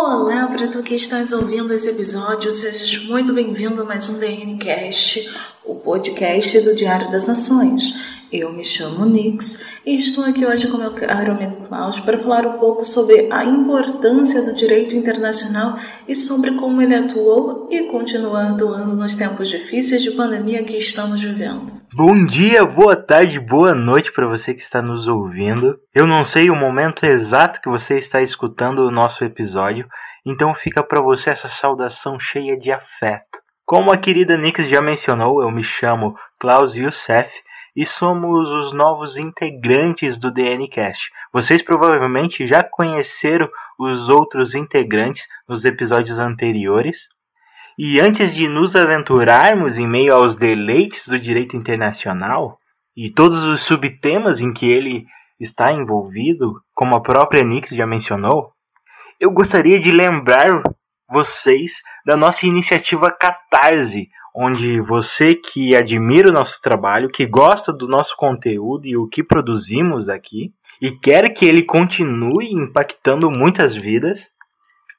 Olá para tu que estás ouvindo esse episódio, sejas muito bem-vindo a mais um DNCast, o podcast do Diário das Nações. Eu me chamo Nix e estou aqui hoje com meu caro amigo Klaus para falar um pouco sobre a importância do direito internacional e sobre como ele atuou e continua atuando nos tempos difíceis de pandemia que estamos vivendo. Bom dia, boa tarde, boa noite para você que está nos ouvindo. Eu não sei o momento exato que você está escutando o nosso episódio, então fica para você essa saudação cheia de afeto. Como a querida Nix já mencionou, eu me chamo Klaus Youssef e somos os novos integrantes do DNCast. Vocês provavelmente já conheceram os outros integrantes nos episódios anteriores. E antes de nos aventurarmos em meio aos deleites do direito internacional e todos os subtemas em que ele está envolvido, como a própria Nix já mencionou, eu gostaria de lembrar vocês da nossa iniciativa Catarse, onde você que admira o nosso trabalho, que gosta do nosso conteúdo e o que produzimos aqui, e quer que ele continue impactando muitas vidas,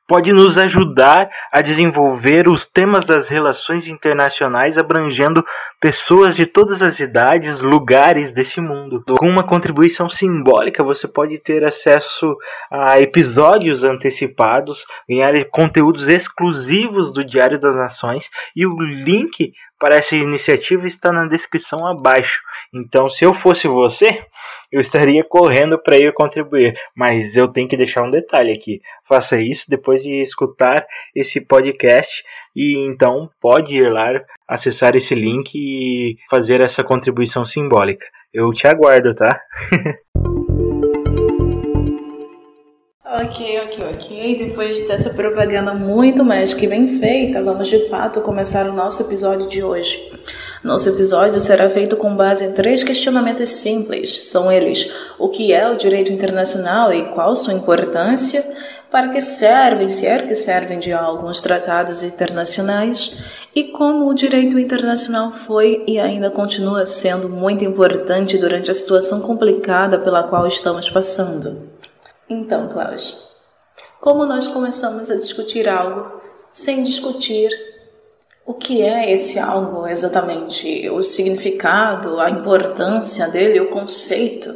pode nos ajudar a desenvolver os temas das relações internacionais abrangendo pessoas de todas as idades, lugares desse mundo. Com uma contribuição simbólica, você pode ter acesso a episódios antecipados, ganhar conteúdos exclusivos do Diário das Nações e o link para essa iniciativa está na descrição abaixo. Então, se eu fosse você, eu estaria correndo para ir contribuir. Mas eu tenho que deixar um detalhe aqui. Faça isso depois de escutar esse podcast e então pode ir lá acessar esse link e fazer essa contribuição simbólica. Eu te aguardo, tá? Ok, ok, ok. Depois dessa propaganda muito mais que bem feita, vamos de fato começar o nosso episódio de hoje. Nosso episódio será feito com base em três questionamentos simples. São eles: o que é o direito internacional e qual sua importância? Para que servem, se é que servem de algo, os tratados internacionais? E como o direito internacional foi e ainda continua sendo muito importante durante a situação complicada pela qual estamos passando. Então, Klaus, como nós começamos a discutir algo sem discutir o que é esse algo exatamente, o significado, a importância dele, o conceito?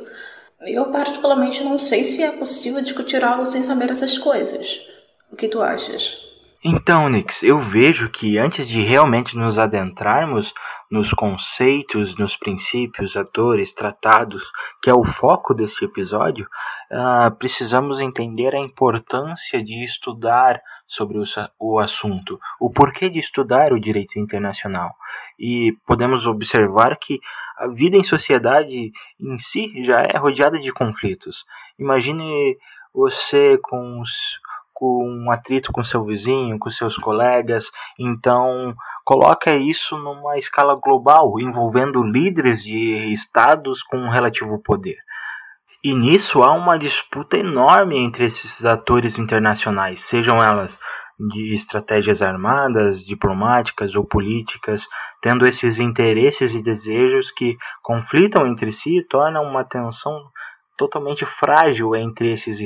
Eu particularmente não sei se é possível discutir algo sem saber essas coisas. O que tu achas? Então, Nix, eu vejo que antes de realmente nos adentrarmos nos conceitos, nos princípios, atores, tratados, que é o foco deste episódio, uh, precisamos entender a importância de estudar sobre o, o assunto, o porquê de estudar o direito internacional. E podemos observar que a vida em sociedade em si já é rodeada de conflitos. Imagine você com, os, com um atrito com seu vizinho, com seus colegas, então coloca isso numa escala global, envolvendo líderes de estados com relativo poder. E nisso há uma disputa enorme entre esses atores internacionais, sejam elas de estratégias armadas, diplomáticas ou políticas, tendo esses interesses e desejos que conflitam entre si e tornam uma tensão totalmente frágil entre esses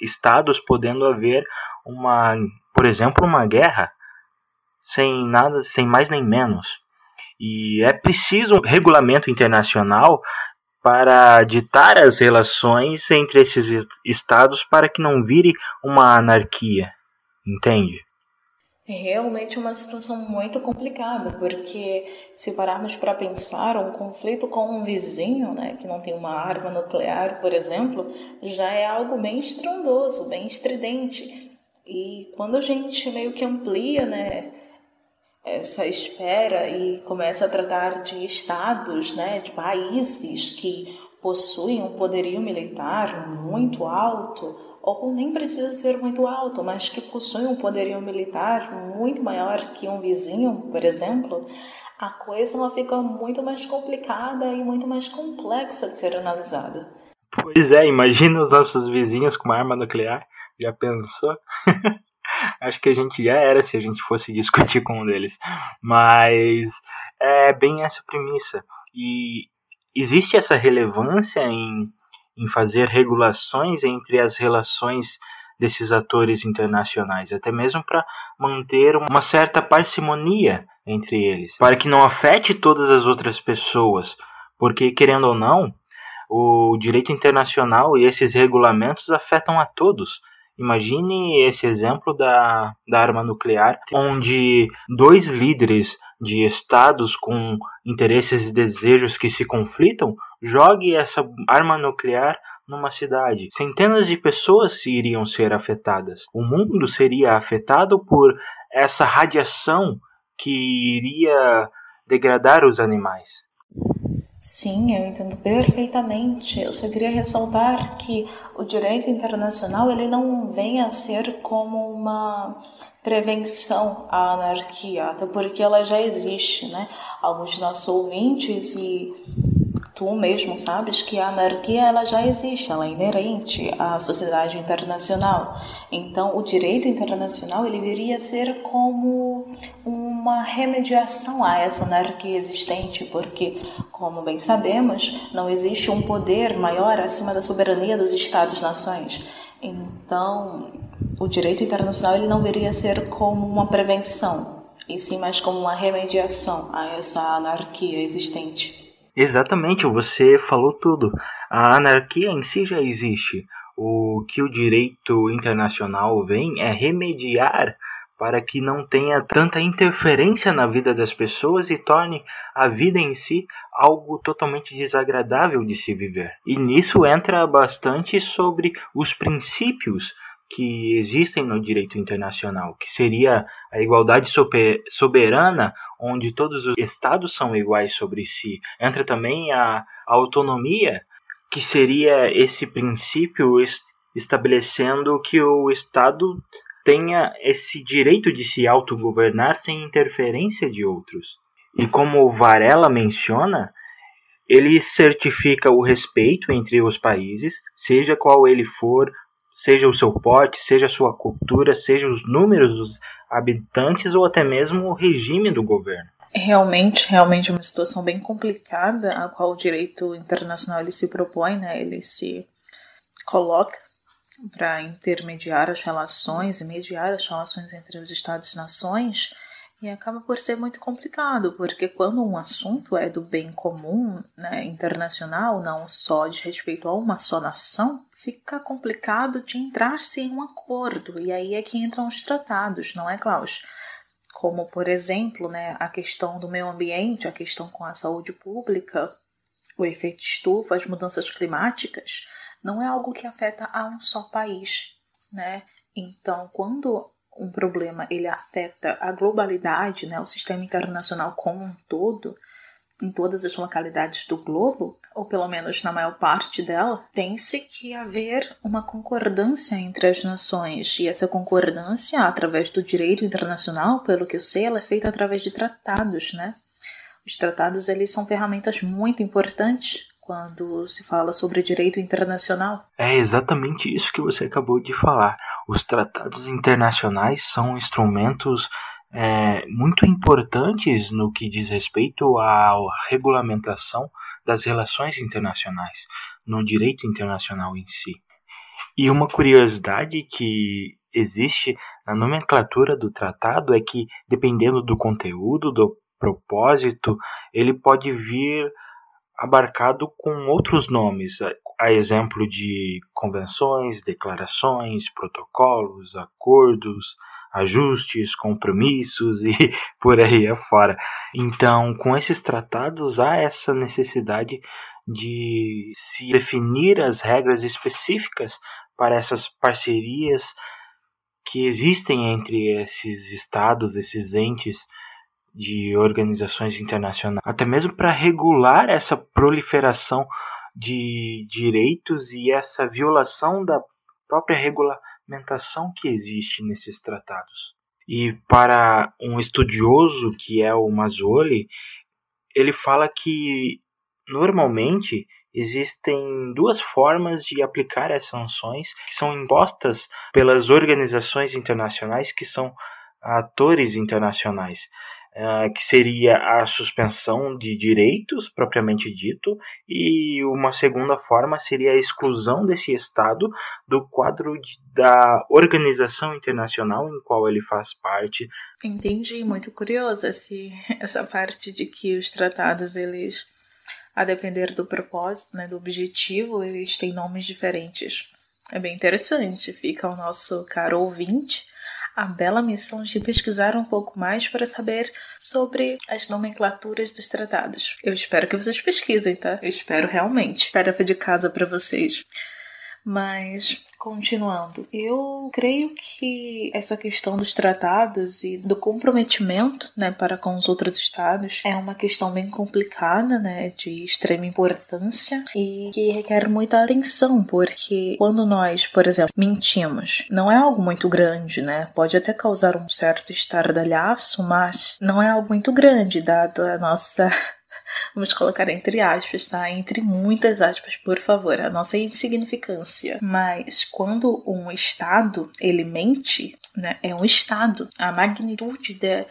estados, podendo haver uma, por exemplo, uma guerra sem nada, sem mais nem menos. E é preciso um regulamento internacional para ditar as relações entre esses estados para que não vire uma anarquia, entende? É realmente uma situação muito complicada, porque se pararmos para pensar, um conflito com um vizinho, né, que não tem uma arma nuclear, por exemplo, já é algo bem estrondoso, bem estridente. E quando a gente meio que amplia, né, essa esfera e começa a tratar de estados, né, de países que possuem um poderio militar muito alto, ou nem precisa ser muito alto, mas que possuem um poderio militar muito maior que um vizinho, por exemplo, a coisa fica muito mais complicada e muito mais complexa de ser analisada. Pois é, imagina os nossos vizinhos com uma arma nuclear. Já pensou? acho que a gente já era se a gente fosse discutir com um deles. Mas é bem essa premissa. E existe essa relevância em, em fazer regulações entre as relações desses atores internacionais, até mesmo para manter uma certa parcimonia entre eles, para que não afete todas as outras pessoas, porque querendo ou não, o direito internacional e esses regulamentos afetam a todos. Imagine esse exemplo da, da arma nuclear, onde dois líderes de estados com interesses e desejos que se conflitam jogue essa arma nuclear numa cidade. Centenas de pessoas iriam ser afetadas. O mundo seria afetado por essa radiação que iria degradar os animais. Sim, eu entendo perfeitamente. Eu só queria ressaltar que o direito internacional ele não vem a ser como uma prevenção à anarquia, até porque ela já existe, né? Alguns dos nossos ouvintes e tu mesmo sabes que a anarquia ela já existe, ela é inerente à sociedade internacional. Então, o direito internacional ele viria a ser como uma remediação a essa anarquia existente, porque, como bem sabemos, não existe um poder maior acima da soberania dos Estados-nações. Então, o direito internacional ele não viria a ser como uma prevenção, e sim mais como uma remediação a essa anarquia existente. Exatamente, você falou tudo. A anarquia em si já existe. O que o direito internacional vem é remediar para que não tenha tanta interferência na vida das pessoas e torne a vida em si algo totalmente desagradável de se viver. E nisso entra bastante sobre os princípios que existem no direito internacional, que seria a igualdade soberana, onde todos os estados são iguais sobre si. Entra também a autonomia, que seria esse princípio estabelecendo que o estado tenha esse direito de se autogovernar sem interferência de outros. E como Varela menciona, ele certifica o respeito entre os países, seja qual ele for, seja o seu porte, seja a sua cultura, seja os números dos habitantes ou até mesmo o regime do governo. Realmente, realmente é uma situação bem complicada a qual o direito internacional ele se propõe, né? Ele se coloca para intermediar as relações e mediar as relações entre os estados e nações e acaba por ser muito complicado, porque quando um assunto é do bem comum né, internacional, não só de respeito a uma só nação, fica complicado de entrar-se em um acordo. E aí é que entram os tratados, não é, Klaus? Como, por exemplo, né, a questão do meio ambiente, a questão com a saúde pública, o efeito estufa, as mudanças climáticas, não é algo que afeta a um só país, né? Então, quando um problema ele afeta a globalidade, né, o sistema internacional como um todo, em todas as localidades do globo, ou pelo menos na maior parte dela, tem-se que haver uma concordância entre as nações. E essa concordância, através do direito internacional, pelo que eu sei, ela é feita através de tratados, né? Os tratados eles são ferramentas muito importantes quando se fala sobre direito internacional. É exatamente isso que você acabou de falar. Os tratados internacionais são instrumentos é, muito importantes no que diz respeito à regulamentação das relações internacionais, no direito internacional em si. E uma curiosidade que existe na nomenclatura do tratado é que, dependendo do conteúdo, do propósito, ele pode vir abarcado com outros nomes, a exemplo de convenções, declarações, protocolos, acordos, ajustes, compromissos e por aí afora. Então, com esses tratados, há essa necessidade de se definir as regras específicas para essas parcerias que existem entre esses estados, esses entes de organizações internacionais, até mesmo para regular essa proliferação de direitos e essa violação da própria regulamentação que existe nesses tratados. E para um estudioso que é o Mazzoli, ele fala que normalmente existem duas formas de aplicar as sanções que são impostas pelas organizações internacionais que são atores internacionais. Uh, que seria a suspensão de direitos, propriamente dito, e uma segunda forma seria a exclusão desse Estado do quadro de, da organização internacional em qual ele faz parte. Entendi, muito curioso essa parte de que os tratados eles a depender do propósito, né, do objetivo, eles têm nomes diferentes. É bem interessante, fica o nosso caro ouvinte a bela missão de pesquisar um pouco mais para saber sobre as nomenclaturas dos tratados. Eu espero que vocês pesquisem, tá? Eu espero realmente. Tarefa de casa para vocês. Mas, continuando, eu creio que essa questão dos tratados e do comprometimento né, para com os outros estados é uma questão bem complicada, né, de extrema importância e que requer muita atenção, porque quando nós, por exemplo, mentimos, não é algo muito grande, né? Pode até causar um certo estardalhaço, mas não é algo muito grande, dado a nossa Vamos colocar entre aspas, tá? Entre muitas aspas, por favor, a nossa insignificância. Mas quando um Estado ele mente, né? É um Estado. A magnitude de,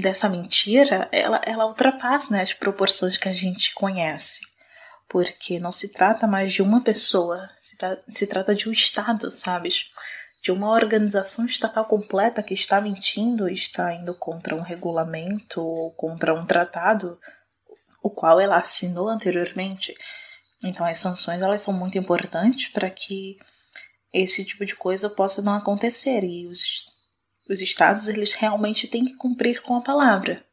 dessa mentira, ela, ela ultrapassa né, as proporções que a gente conhece. Porque não se trata mais de uma pessoa, se, tra se trata de um Estado, sabes? de uma organização estatal completa que está mentindo, está indo contra um regulamento ou contra um tratado o qual ela assinou anteriormente. Então as sanções elas são muito importantes para que esse tipo de coisa possa não acontecer e os, os estados eles realmente têm que cumprir com a palavra.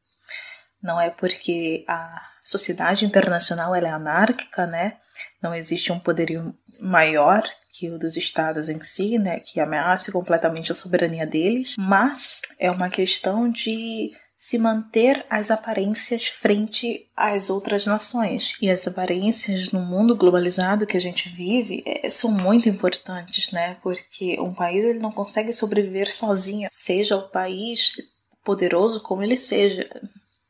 Não é porque a sociedade internacional ela é anárquica, né? Não existe um poderio maior que o dos estados em si, né, que ameace completamente a soberania deles, mas é uma questão de se manter as aparências frente às outras nações. E as aparências no mundo globalizado que a gente vive é, são muito importantes, né? Porque um país ele não consegue sobreviver sozinho, seja o país poderoso como ele seja.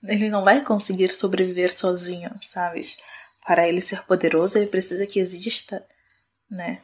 Ele não vai conseguir sobreviver sozinho, sabes? Para ele ser poderoso, ele precisa que exista, né?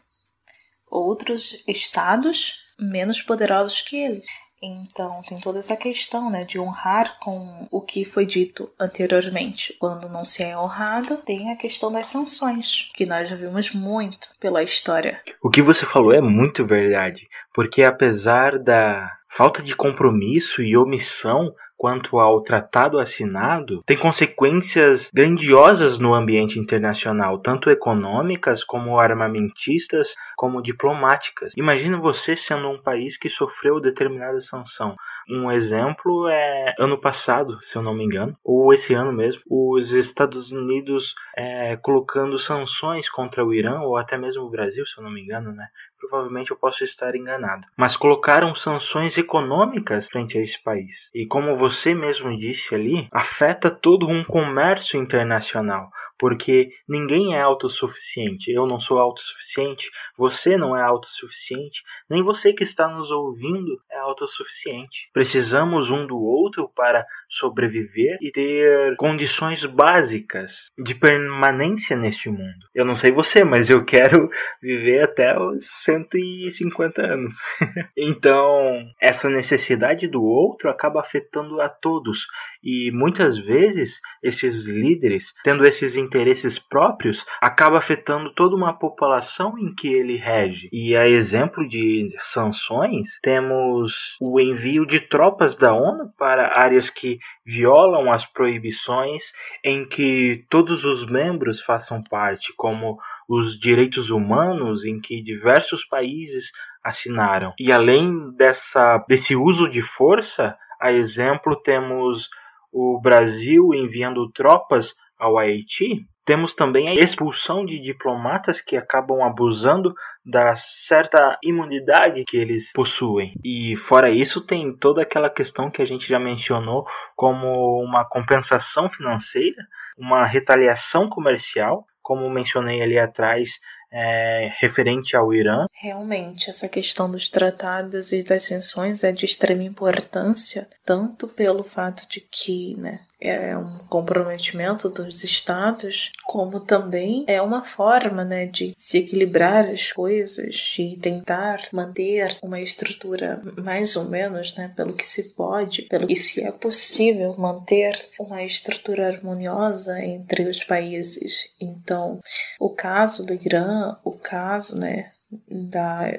Outros estados menos poderosos que ele. Então, tem toda essa questão, né, de honrar com o que foi dito anteriormente. Quando não se é honrado, tem a questão das sanções, que nós já vimos muito pela história. O que você falou é muito verdade, porque apesar da falta de compromisso e omissão quanto ao tratado assinado tem consequências grandiosas no ambiente internacional, tanto econômicas como armamentistas, como diplomáticas. Imagina você sendo um país que sofreu determinada sanção. Um exemplo é ano passado, se eu não me engano, ou esse ano mesmo, os Estados Unidos é, colocando sanções contra o Irã, ou até mesmo o Brasil, se eu não me engano, né? Provavelmente eu posso estar enganado. Mas colocaram sanções econômicas frente a esse país. E como você mesmo disse ali, afeta todo um comércio internacional porque ninguém é autossuficiente. Eu não sou autossuficiente, você não é autossuficiente, nem você que está nos ouvindo é autossuficiente. Precisamos um do outro para sobreviver e ter condições básicas de permanência neste mundo. Eu não sei você, mas eu quero viver até os 150 anos. então, essa necessidade do outro acaba afetando a todos e muitas vezes esses líderes, tendo esses interesses próprios, acaba afetando toda uma população em que ele rege. E a exemplo de sanções, temos o envio de tropas da ONU para áreas que violam as proibições em que todos os membros façam parte, como os direitos humanos em que diversos países assinaram. E além dessa, desse uso de força, a exemplo temos o Brasil enviando tropas ao Haiti, temos também a expulsão de diplomatas que acabam abusando da certa imunidade que eles possuem. E fora isso, tem toda aquela questão que a gente já mencionou como uma compensação financeira, uma retaliação comercial, como mencionei ali atrás, é, referente ao Irã. Realmente, essa questão dos tratados e das sanções é de extrema importância, tanto pelo fato de que né, é um comprometimento dos estados, como também é uma forma né, de se equilibrar as coisas, de tentar manter uma estrutura mais ou menos, né, pelo que se pode, pelo que se é possível manter uma estrutura harmoniosa entre os países. Então, o caso do Irã, o caso né, da,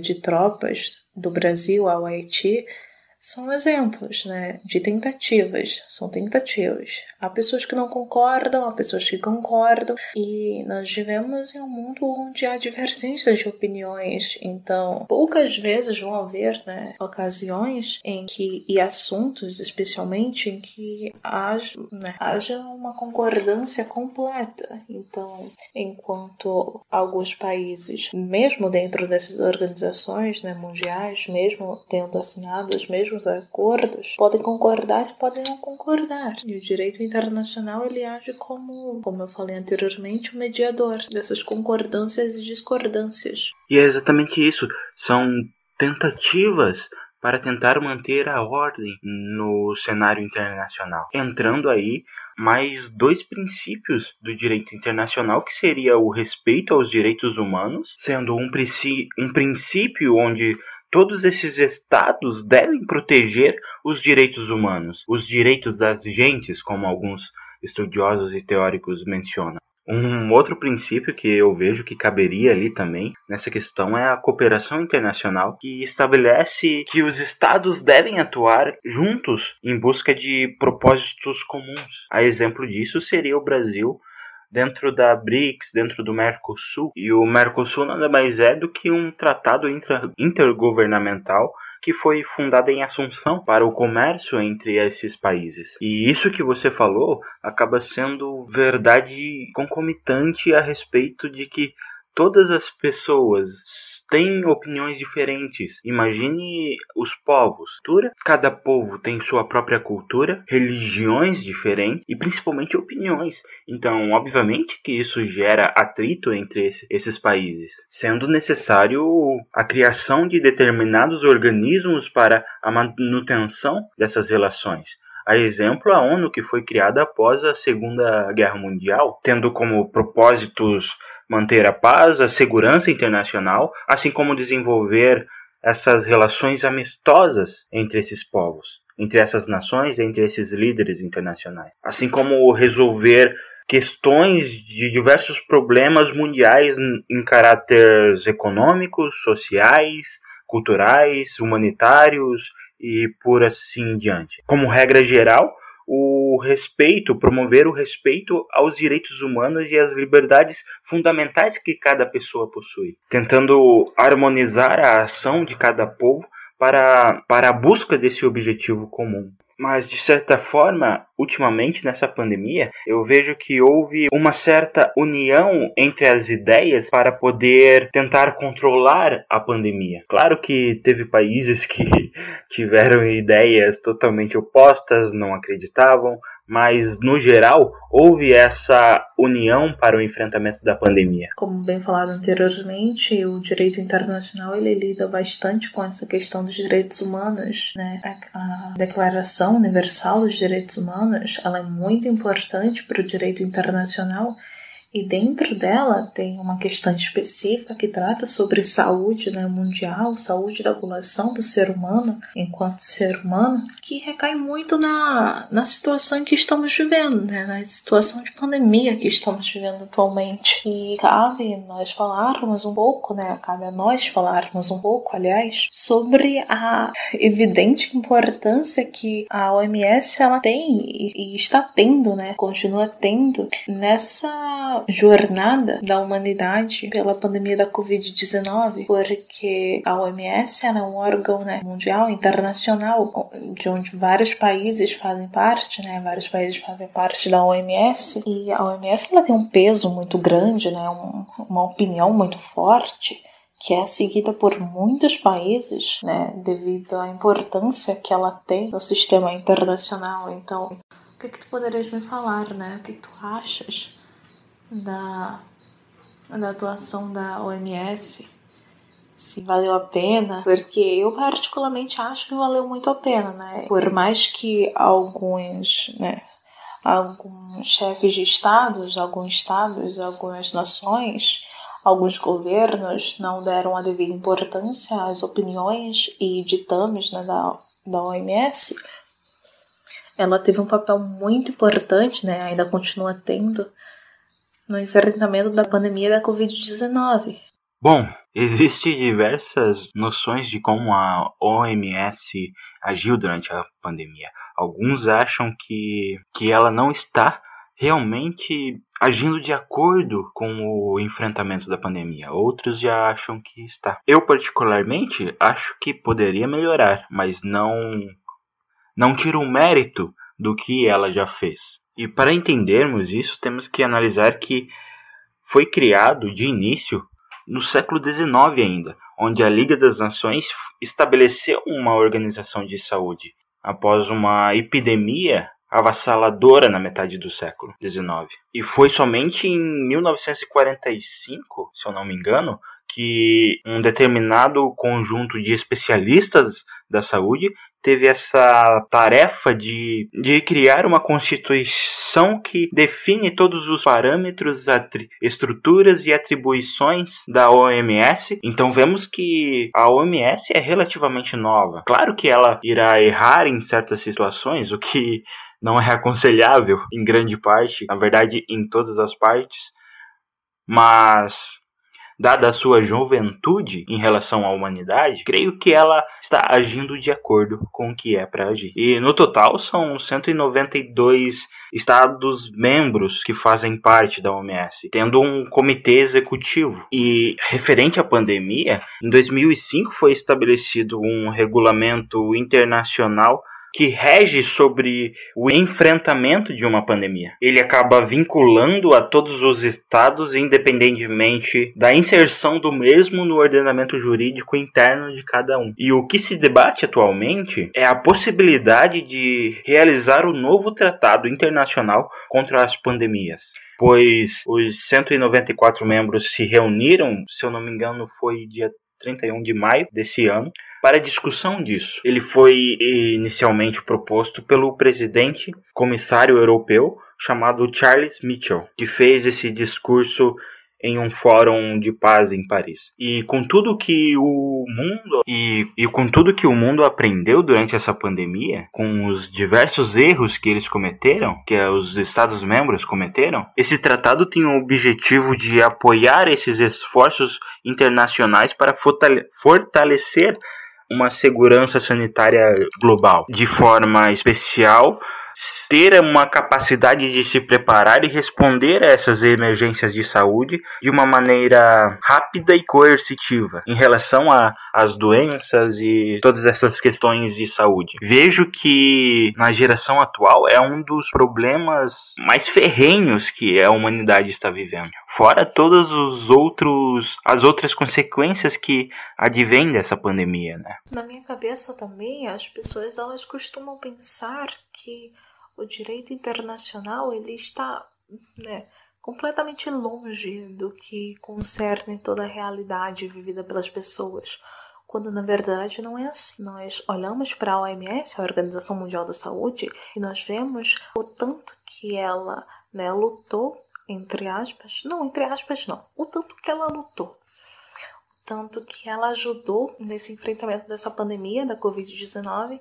de tropas do Brasil ao Haiti são exemplos, né, de tentativas, são tentativas. Há pessoas que não concordam, há pessoas que concordam, e nós vivemos em um mundo onde há divergências de opiniões, então poucas vezes vão haver, né, ocasiões em que, e assuntos especialmente, em que haja, né, haja uma concordância completa. Então, enquanto alguns países, mesmo dentro dessas organizações né, mundiais, mesmo tendo assinado os mesmos acordos, podem concordar e podem não concordar. E o direito internacional ele age como, como eu falei anteriormente, o mediador dessas concordâncias e discordâncias. E é exatamente isso. São tentativas para tentar manter a ordem no cenário internacional. Entrando aí mais dois princípios do direito internacional, que seria o respeito aos direitos humanos, sendo um, um princípio onde Todos esses estados devem proteger os direitos humanos, os direitos das gentes, como alguns estudiosos e teóricos mencionam. Um outro princípio que eu vejo que caberia ali também nessa questão é a cooperação internacional, que estabelece que os estados devem atuar juntos em busca de propósitos comuns. A exemplo disso seria o Brasil dentro da BRICS, dentro do Mercosul. E o Mercosul nada mais é do que um tratado intergovernamental que foi fundado em Assunção para o comércio entre esses países. E isso que você falou acaba sendo verdade concomitante a respeito de que todas as pessoas têm opiniões diferentes. Imagine os povos. Cada povo tem sua própria cultura, religiões diferentes e principalmente opiniões. Então, obviamente que isso gera atrito entre esses países, sendo necessário a criação de determinados organismos para a manutenção dessas relações. A exemplo, a ONU, que foi criada após a Segunda Guerra Mundial, tendo como propósitos manter a paz, a segurança internacional, assim como desenvolver essas relações amistosas entre esses povos, entre essas nações, entre esses líderes internacionais, assim como resolver questões de diversos problemas mundiais em caráteres econômicos, sociais, culturais, humanitários e por assim diante. Como regra geral, o respeito, promover o respeito aos direitos humanos e às liberdades fundamentais que cada pessoa possui, tentando harmonizar a ação de cada povo para, para a busca desse objetivo comum. Mas, de certa forma, ultimamente nessa pandemia, eu vejo que houve uma certa união entre as ideias para poder tentar controlar a pandemia. Claro que teve países que tiveram ideias totalmente opostas, não acreditavam, mas no geral houve essa união para o enfrentamento da pandemia. Como bem falado anteriormente, o direito internacional ele lida bastante com essa questão dos direitos humanos, né? A Declaração Universal dos Direitos Humanos, ela é muito importante para o direito internacional e dentro dela tem uma questão específica que trata sobre saúde né, mundial, saúde da população do ser humano enquanto ser humano, que recai muito na, na situação em que estamos vivendo, né, na situação de pandemia que estamos vivendo atualmente. E cabe nós falarmos um pouco, né, cabe a nós falarmos um pouco, aliás, sobre a evidente importância que a OMS ela tem e, e está tendo, né, continua tendo nessa jornada da humanidade pela pandemia da Covid-19, porque a OMS é um órgão né, mundial, internacional, de onde vários países fazem parte, né? Vários países fazem parte da OMS e a OMS ela tem um peso muito grande, né? Um, uma opinião muito forte que é seguida por muitos países, né, devido à importância que ela tem no sistema internacional. Então, o que, que tu poderias me falar, né? O que, que tu achas da da atuação da OMS, se valeu a pena, porque eu particularmente acho que valeu muito a pena, né? Por mais que alguns, né, alguns chefes de estados, alguns estados, algumas nações, alguns governos não deram a devida importância às opiniões e ditames né, da, da OMS, ela teve um papel muito importante, né, ainda continua tendo, no enfrentamento da pandemia da Covid-19. Bom, existem diversas noções de como a OMS agiu durante a pandemia. Alguns acham que, que ela não está realmente agindo de acordo com o enfrentamento da pandemia. Outros já acham que está. Eu particularmente acho que poderia melhorar, mas não não tira o mérito do que ela já fez. E para entendermos isso, temos que analisar que foi criado de início no século XIX ainda, onde a Liga das Nações estabeleceu uma organização de saúde após uma epidemia avassaladora na metade do século XIX. E foi somente em 1945, se eu não me engano, que um determinado conjunto de especialistas da saúde teve essa tarefa de, de criar uma constituição que define todos os parâmetros, estruturas e atribuições da OMS. Então vemos que a OMS é relativamente nova. Claro que ela irá errar em certas situações, o que não é aconselhável em grande parte, na verdade em todas as partes, mas dada a sua juventude em relação à humanidade, creio que ela está agindo de acordo com o que é para agir. E no total são 192 estados membros que fazem parte da OMS, tendo um comitê executivo. E referente à pandemia, em 2005 foi estabelecido um regulamento internacional que rege sobre o enfrentamento de uma pandemia. Ele acaba vinculando a todos os estados, independentemente da inserção do mesmo no ordenamento jurídico interno de cada um. E o que se debate atualmente é a possibilidade de realizar o um novo tratado internacional contra as pandemias pois os 194 membros se reuniram, se eu não me engano, foi dia 31 de maio desse ano, para discussão disso. Ele foi inicialmente proposto pelo presidente comissário europeu chamado Charles Mitchell, que fez esse discurso em um fórum de paz em Paris. E com tudo que o mundo e, e com tudo que o mundo aprendeu durante essa pandemia, com os diversos erros que eles cometeram, que os Estados membros cometeram, esse tratado tem o objetivo de apoiar esses esforços internacionais para fortalecer uma segurança sanitária global. De forma especial, ter uma capacidade de se preparar e responder a essas emergências de saúde de uma maneira rápida e coercitiva em relação às doenças e todas essas questões de saúde. Vejo que na geração atual é um dos problemas mais ferrenhos que a humanidade está vivendo. Fora todas os outros as outras consequências que advêm dessa pandemia, né? Na minha cabeça também as pessoas elas costumam pensar que o direito internacional ele está né, completamente longe do que concerne toda a realidade vivida pelas pessoas, quando na verdade não é assim. Nós olhamos para a OMS, a Organização Mundial da Saúde, e nós vemos o tanto que ela né, lutou, entre aspas, não, entre aspas não, o tanto que ela lutou tanto que ela ajudou nesse enfrentamento dessa pandemia da Covid-19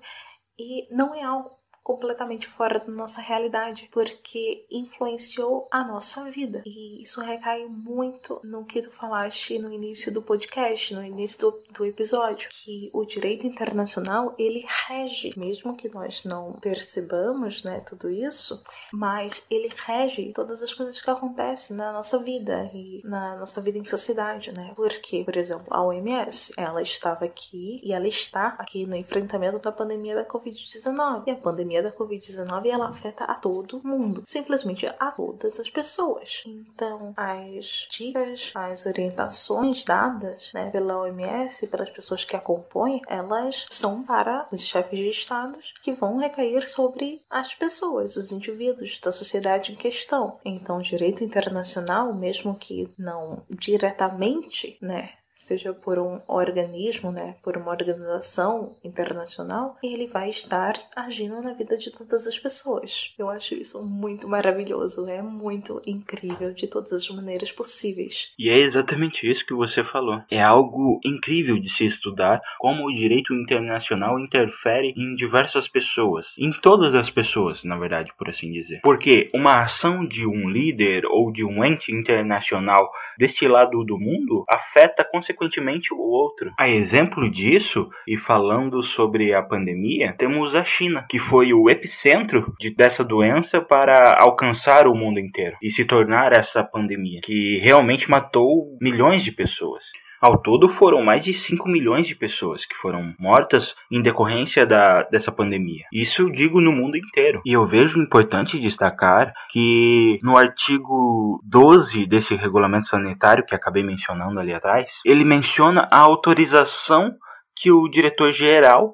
e não é algo completamente fora da nossa realidade, porque influenciou a nossa vida. E isso recai muito no que tu falaste no início do podcast, no início do, do episódio, que o direito internacional ele rege, mesmo que nós não percebamos, né, tudo isso, mas ele rege todas as coisas que acontecem na nossa vida e na nossa vida em sociedade, né? Porque, por exemplo, a OMS, ela estava aqui e ela está aqui no enfrentamento da pandemia da Covid-19. E a pandemia pandemia da Covid-19 ela afeta a todo mundo, simplesmente a todas as pessoas. Então, as dicas, as orientações dadas né, pela OMS, pelas pessoas que acompanham, elas são para os chefes de estados que vão recair sobre as pessoas, os indivíduos da sociedade em questão. Então, o direito internacional, mesmo que não diretamente, né, seja por um organismo, né, por uma organização internacional, ele vai estar agindo na vida de todas as pessoas. Eu acho isso muito maravilhoso, é muito incrível de todas as maneiras possíveis. E é exatamente isso que você falou. É algo incrível de se estudar como o direito internacional interfere em diversas pessoas, em todas as pessoas, na verdade, por assim dizer. Porque uma ação de um líder ou de um ente internacional deste lado do mundo afeta consequentemente consequentemente o outro. A exemplo disso, e falando sobre a pandemia, temos a China, que foi o epicentro de, dessa doença para alcançar o mundo inteiro e se tornar essa pandemia, que realmente matou milhões de pessoas. Ao todo, foram mais de 5 milhões de pessoas que foram mortas em decorrência da, dessa pandemia. Isso eu digo no mundo inteiro. E eu vejo importante destacar que no artigo 12 desse regulamento sanitário que acabei mencionando ali atrás, ele menciona a autorização que o diretor-geral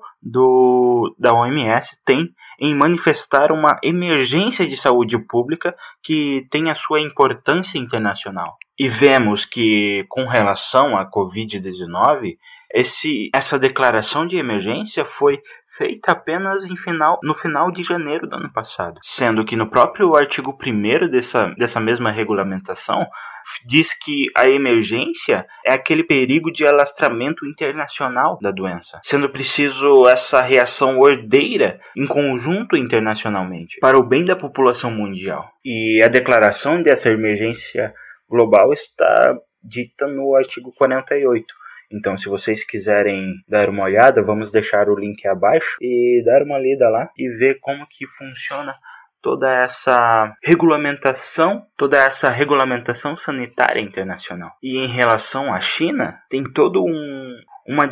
da OMS tem em manifestar uma emergência de saúde pública que tem a sua importância internacional. E vemos que, com relação à Covid-19, esse, essa declaração de emergência foi feita apenas final, no final de janeiro do ano passado, sendo que no próprio artigo 1 dessa, dessa mesma regulamentação diz que a emergência é aquele perigo de alastramento internacional da doença, sendo preciso essa reação ordeira em conjunto internacionalmente para o bem da população mundial. E a declaração dessa emergência global está dita no artigo 48. Então, se vocês quiserem dar uma olhada, vamos deixar o link abaixo e dar uma lida lá e ver como que funciona toda essa regulamentação, toda essa regulamentação sanitária internacional. E em relação à China, tem todo um uma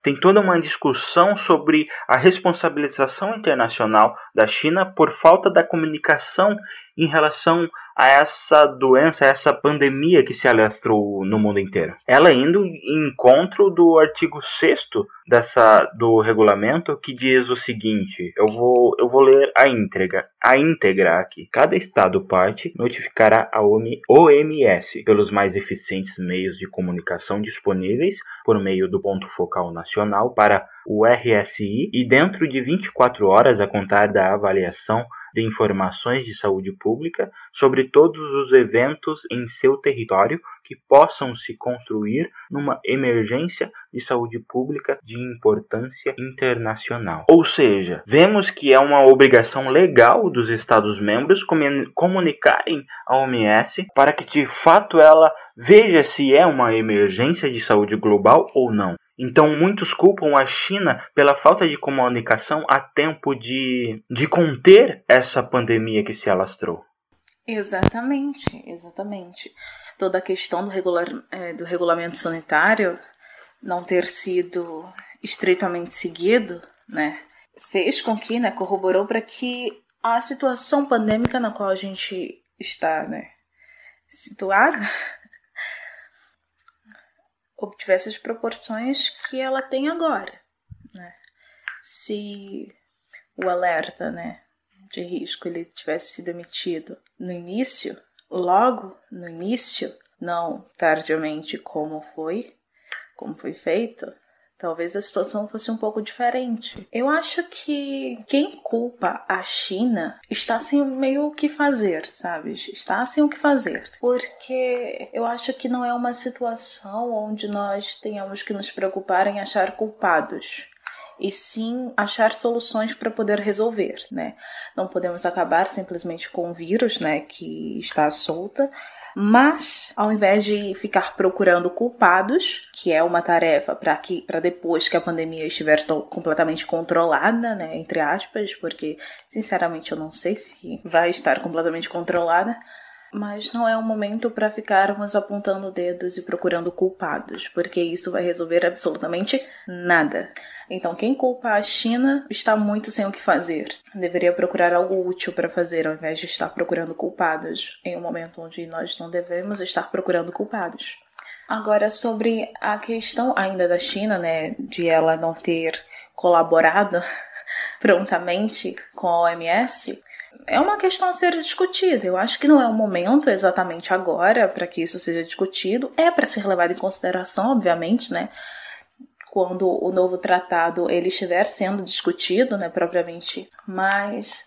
tem toda uma discussão sobre a responsabilização internacional da China por falta da comunicação em relação a essa doença, a essa pandemia que se alastrou no mundo inteiro. Ela indo em encontro do artigo 6 dessa do regulamento que diz o seguinte, eu vou eu vou ler a íntegra, a íntegra aqui. Cada estado parte notificará a OMS pelos mais eficientes meios de comunicação disponíveis por meio do ponto focal nacional para o RSI e dentro de 24 horas a contar da avaliação de informações de saúde pública sobre todos os eventos em seu território que possam se construir numa emergência de saúde pública de importância internacional. Ou seja, vemos que é uma obrigação legal dos Estados-membros comunicarem à OMS para que de fato ela veja se é uma emergência de saúde global ou não. Então, muitos culpam a China pela falta de comunicação a tempo de, de conter essa pandemia que se alastrou. Exatamente, exatamente. Toda a questão do, regular, é, do regulamento sanitário não ter sido estritamente seguido, né, fez com que, né, corroborou para que a situação pandêmica na qual a gente está, né, situada obtivesse as proporções que ela tem agora. Né? Se o alerta né, de risco ele tivesse sido emitido no início, logo no início, não tardiamente como foi, como foi feito, talvez a situação fosse um pouco diferente. Eu acho que quem culpa a China está sem meio o que fazer, sabe? Está sem o que fazer. Porque eu acho que não é uma situação onde nós tenhamos que nos preocupar em achar culpados e sim achar soluções para poder resolver, né? Não podemos acabar simplesmente com o vírus, né, que está solta, mas, ao invés de ficar procurando culpados, que é uma tarefa para que para depois que a pandemia estiver completamente controlada, né, entre aspas, porque sinceramente eu não sei se vai estar completamente controlada, Mas não é um momento para ficarmos apontando dedos e procurando culpados, porque isso vai resolver absolutamente nada. Então, quem culpa a China está muito sem o que fazer. Deveria procurar algo útil para fazer, ao invés de estar procurando culpados, em um momento onde nós não devemos estar procurando culpados. Agora, sobre a questão ainda da China, né, de ela não ter colaborado prontamente com a OMS, é uma questão a ser discutida. Eu acho que não é o momento exatamente agora para que isso seja discutido. É para ser levado em consideração, obviamente, né? Quando o novo tratado ele estiver sendo discutido, né, propriamente. Mas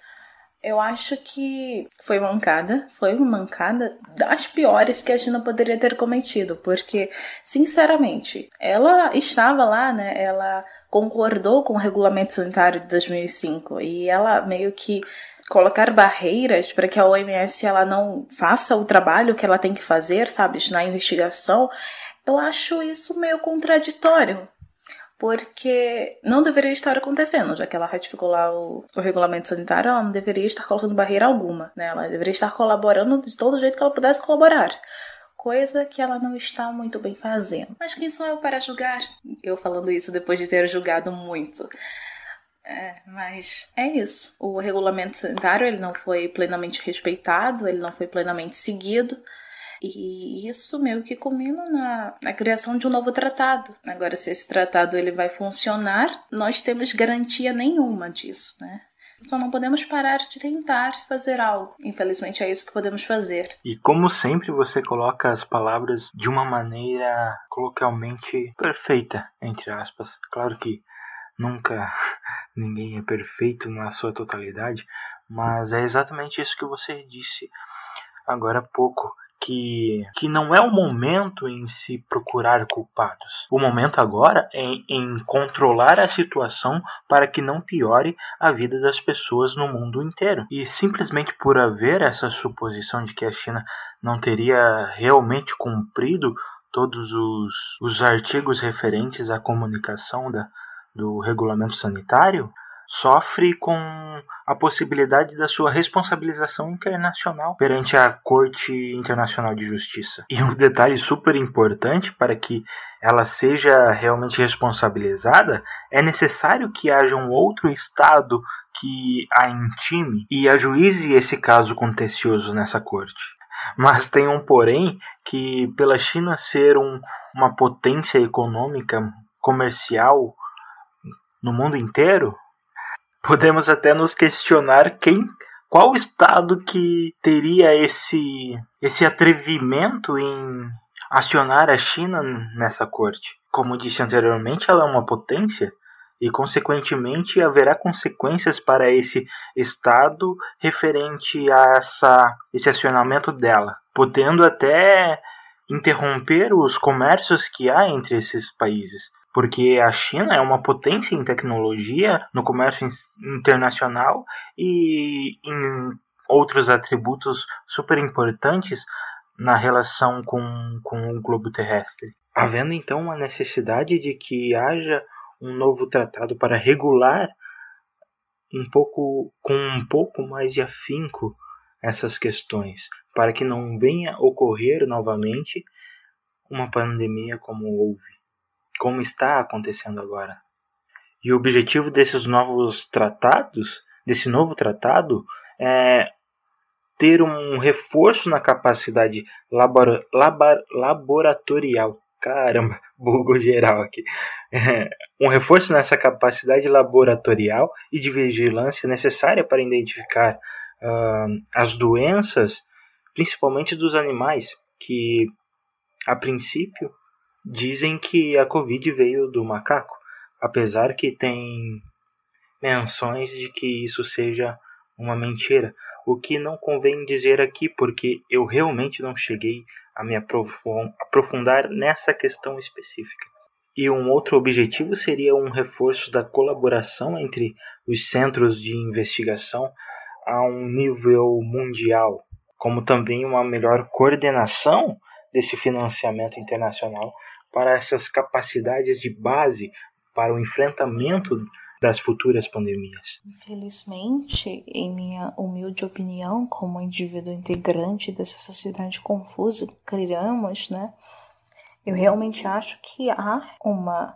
eu acho que foi mancada, foi uma mancada das piores que a China poderia ter cometido, porque, sinceramente, ela estava lá, né? Ela concordou com o regulamento sanitário de 2005 e ela meio que colocar barreiras para que a OMS ela não faça o trabalho que ela tem que fazer, sabe, na investigação, eu acho isso meio contraditório. Porque não deveria estar acontecendo, já que ela ratificou lá o, o regulamento sanitário, ela não deveria estar colocando barreira alguma, né? Ela deveria estar colaborando de todo jeito que ela pudesse colaborar coisa que ela não está muito bem fazendo. Mas quem sou eu para julgar? Eu falando isso depois de ter julgado muito. É, mas é isso. O regulamento sanitário ele não foi plenamente respeitado, ele não foi plenamente seguido. E isso meio que culmina na, na, criação de um novo tratado. Agora, se esse tratado ele vai funcionar, nós temos garantia nenhuma disso, né? Só não podemos parar de tentar fazer algo. Infelizmente é isso que podemos fazer. E como sempre você coloca as palavras de uma maneira coloquialmente perfeita, entre aspas. Claro que nunca ninguém é perfeito na sua totalidade, mas é exatamente isso que você disse agora há pouco que, que não é o momento em se procurar culpados. O momento agora é em controlar a situação para que não piore a vida das pessoas no mundo inteiro. E simplesmente por haver essa suposição de que a China não teria realmente cumprido todos os, os artigos referentes à comunicação da, do regulamento sanitário, sofre com a possibilidade da sua responsabilização internacional perante a Corte Internacional de Justiça. E um detalhe super importante para que ela seja realmente responsabilizada, é necessário que haja um outro Estado que a intime e ajuize esse caso contencioso nessa corte. Mas tem um porém que, pela China ser um, uma potência econômica, comercial no mundo inteiro, podemos até nos questionar quem qual estado que teria esse esse atrevimento em acionar a China nessa corte. Como disse anteriormente, ela é uma potência e consequentemente haverá consequências para esse estado referente a essa esse acionamento dela, podendo até interromper os comércios que há entre esses países porque a China é uma potência em tecnologia, no comércio internacional e em outros atributos super importantes na relação com, com o globo terrestre. Havendo então uma necessidade de que haja um novo tratado para regular um pouco com um pouco mais de afinco essas questões, para que não venha ocorrer novamente uma pandemia como houve como está acontecendo agora. E o objetivo desses novos tratados, desse novo tratado, é ter um reforço na capacidade labor, labor, laboratorial. Caramba, bugo geral aqui. É, um reforço nessa capacidade laboratorial e de vigilância necessária para identificar uh, as doenças, principalmente dos animais, que a princípio Dizem que a Covid veio do macaco, apesar que tem menções de que isso seja uma mentira, o que não convém dizer aqui porque eu realmente não cheguei a me aprofundar nessa questão específica. E um outro objetivo seria um reforço da colaboração entre os centros de investigação a um nível mundial, como também uma melhor coordenação desse financiamento internacional para essas capacidades de base para o enfrentamento das futuras pandemias. Infelizmente, em minha humilde opinião, como indivíduo integrante dessa sociedade confusa que criamos, né? Eu realmente acho que há uma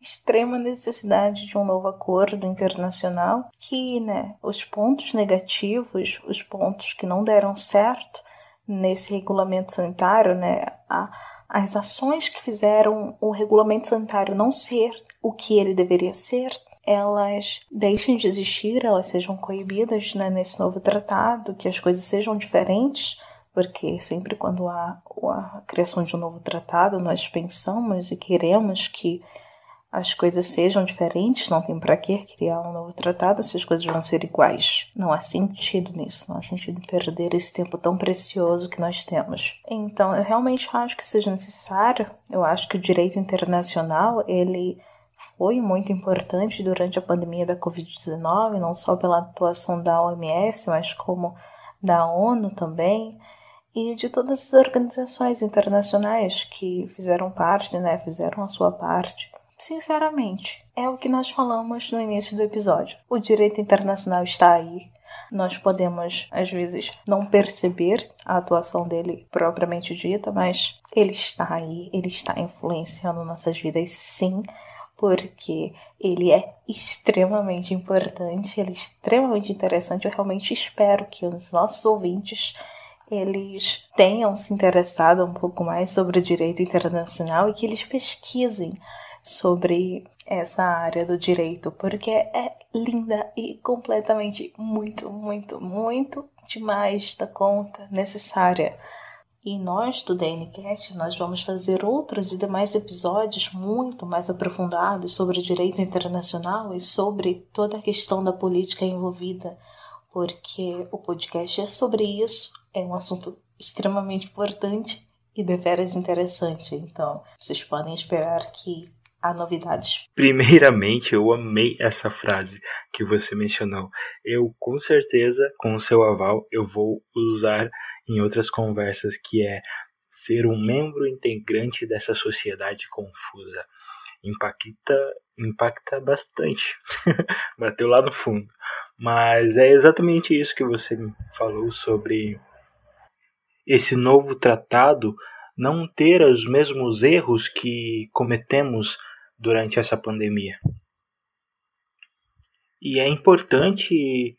extrema necessidade de um novo acordo internacional que, né, os pontos negativos, os pontos que não deram certo nesse regulamento sanitário, né, a, as ações que fizeram o regulamento sanitário não ser o que ele deveria ser, elas deixem de existir, elas sejam coibidas né, nesse novo tratado, que as coisas sejam diferentes porque sempre quando há a criação de um novo tratado, nós pensamos e queremos que as coisas sejam diferentes, não tem para que criar um novo tratado se as coisas vão ser iguais. Não há sentido nisso, não há sentido em perder esse tempo tão precioso que nós temos. Então, eu realmente acho que seja necessário, eu acho que o direito internacional, ele foi muito importante durante a pandemia da Covid-19, não só pela atuação da OMS, mas como da ONU também e de todas as organizações internacionais que fizeram parte, né, fizeram a sua parte. Sinceramente, é o que nós falamos no início do episódio. O direito internacional está aí. Nós podemos, às vezes, não perceber a atuação dele propriamente dita, mas ele está aí, ele está influenciando nossas vidas, sim, porque ele é extremamente importante, ele é extremamente interessante. Eu realmente espero que os nossos ouvintes eles tenham se interessado um pouco mais sobre o direito internacional e que eles pesquisem sobre essa área do direito, porque é linda e completamente muito, muito, muito demais da conta necessária. E nós do DNCast, nós vamos fazer outros e demais episódios muito mais aprofundados sobre direito internacional e sobre toda a questão da política envolvida, porque o podcast é sobre isso, é um assunto extremamente importante e deveras interessante. Então, vocês podem esperar que há novidades. Primeiramente, eu amei essa frase que você mencionou. Eu, com certeza, com o seu aval, eu vou usar em outras conversas que é ser um membro integrante dessa sociedade confusa. Impacta, impacta bastante. Bateu lá no fundo. Mas é exatamente isso que você falou sobre esse novo tratado não ter os mesmos erros que cometemos durante essa pandemia. E é importante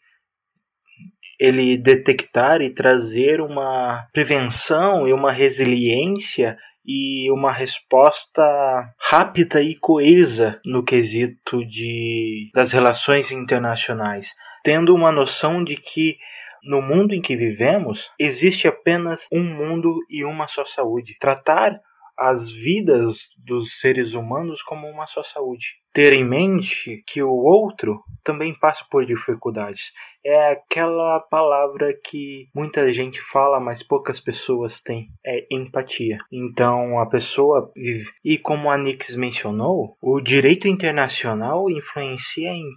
ele detectar e trazer uma prevenção e uma resiliência e uma resposta rápida e coesa no quesito de das relações internacionais, tendo uma noção de que no mundo em que vivemos, existe apenas um mundo e uma só saúde. Tratar as vidas dos seres humanos como uma só saúde. Ter em mente que o outro também passa por dificuldades. É aquela palavra que muita gente fala, mas poucas pessoas têm. É empatia. Então a pessoa vive. E como a Nix mencionou, o direito internacional influencia em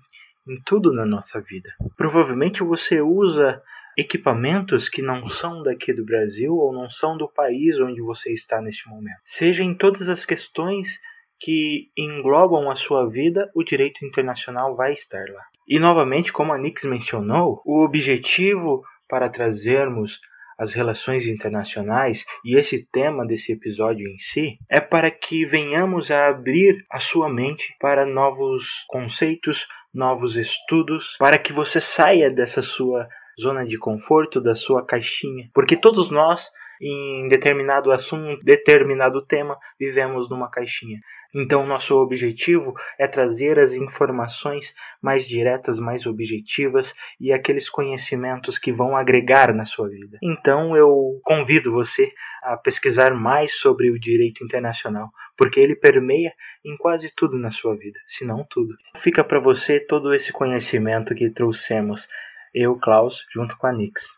em tudo na nossa vida. Provavelmente você usa equipamentos que não são daqui do Brasil ou não são do país onde você está neste momento. Seja em todas as questões que englobam a sua vida, o direito internacional vai estar lá. E novamente, como a Nix mencionou, o objetivo para trazermos as relações internacionais e esse tema desse episódio em si é para que venhamos a abrir a sua mente para novos conceitos, novos estudos, para que você saia dessa sua zona de conforto, da sua caixinha, porque todos nós em determinado assunto, determinado tema, vivemos numa caixinha. Então, nosso objetivo é trazer as informações mais diretas, mais objetivas e aqueles conhecimentos que vão agregar na sua vida. Então, eu convido você a pesquisar mais sobre o direito internacional, porque ele permeia em quase tudo na sua vida, se não tudo. Fica para você todo esse conhecimento que trouxemos, eu, Klaus, junto com a Nix.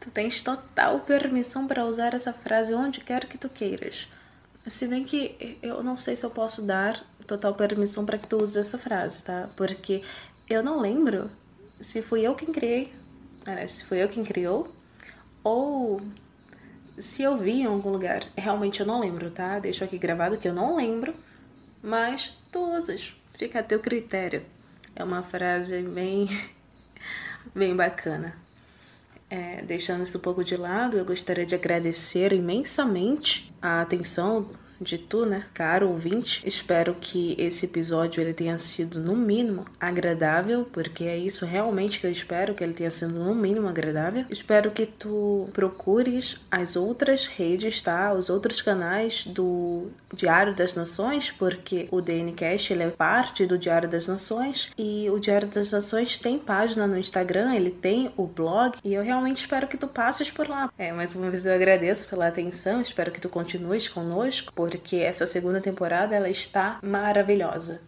Tu tens total permissão para usar essa frase onde quer que tu queiras. Se bem que eu não sei se eu posso dar total permissão para que tu use essa frase, tá? Porque eu não lembro se fui eu quem criei, se foi eu quem criou, ou se eu vi em algum lugar. Realmente eu não lembro, tá? Deixo aqui gravado que eu não lembro, mas tu usas. fica a teu critério. É uma frase bem, bem bacana. É, deixando isso um pouco de lado, eu gostaria de agradecer imensamente a atenção de tu, né, caro ouvinte. Espero que esse episódio ele tenha sido no mínimo agradável, porque é isso realmente que eu espero que ele tenha sido no mínimo agradável. Espero que tu procures as outras redes, tá? Os outros canais do Diário das Nações, porque o DNcast ele é parte do Diário das Nações e o Diário das Nações tem página no Instagram, ele tem o blog e eu realmente espero que tu passes por lá. É, mais uma vez eu agradeço pela atenção, espero que tu continues conosco, porque essa segunda temporada ela está maravilhosa.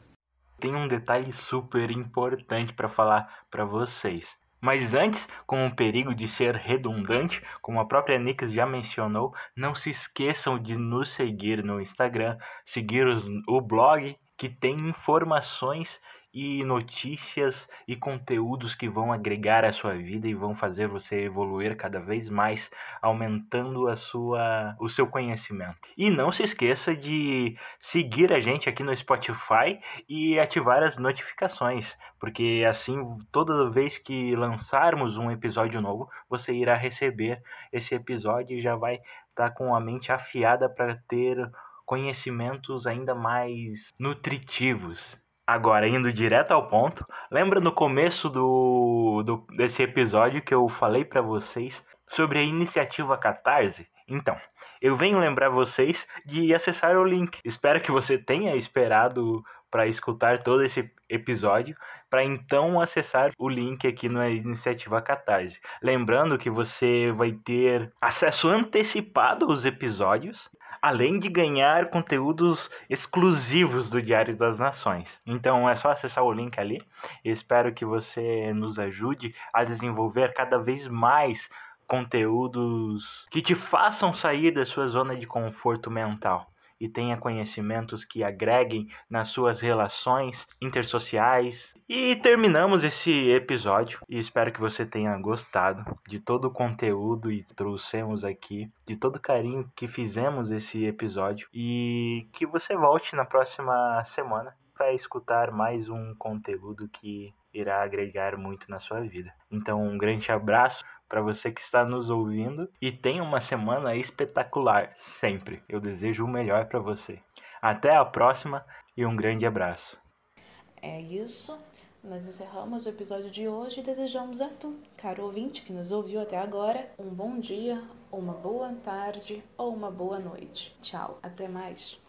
Tem um detalhe super importante para falar para vocês. Mas antes, com o perigo de ser redundante, como a própria Nix já mencionou, não se esqueçam de nos seguir no Instagram, seguir o blog que tem informações e notícias e conteúdos que vão agregar à sua vida e vão fazer você evoluir cada vez mais, aumentando a sua, o seu conhecimento. E não se esqueça de seguir a gente aqui no Spotify e ativar as notificações, porque assim toda vez que lançarmos um episódio novo, você irá receber esse episódio e já vai estar tá com a mente afiada para ter conhecimentos ainda mais nutritivos. Agora, indo direto ao ponto, lembra no começo do, do desse episódio que eu falei para vocês sobre a iniciativa Catarse? Então, eu venho lembrar vocês de acessar o link. Espero que você tenha esperado para escutar todo esse episódio, para então acessar o link aqui na iniciativa Catarse. Lembrando que você vai ter acesso antecipado aos episódios, além de ganhar conteúdos exclusivos do Diário das Nações. Então é só acessar o link ali. espero que você nos ajude a desenvolver cada vez mais conteúdos que te façam sair da sua zona de conforto mental e tenha conhecimentos que agreguem nas suas relações intersociais. E terminamos esse episódio e espero que você tenha gostado de todo o conteúdo e trouxemos aqui, de todo o carinho que fizemos esse episódio e que você volte na próxima semana para escutar mais um conteúdo que irá agregar muito na sua vida. Então, um grande abraço para você que está nos ouvindo e tenha uma semana espetacular sempre. Eu desejo o melhor para você. Até a próxima e um grande abraço. É isso. Nós encerramos o episódio de hoje e desejamos a tu, caro ouvinte que nos ouviu até agora, um bom dia, uma boa tarde ou uma boa noite. Tchau, até mais.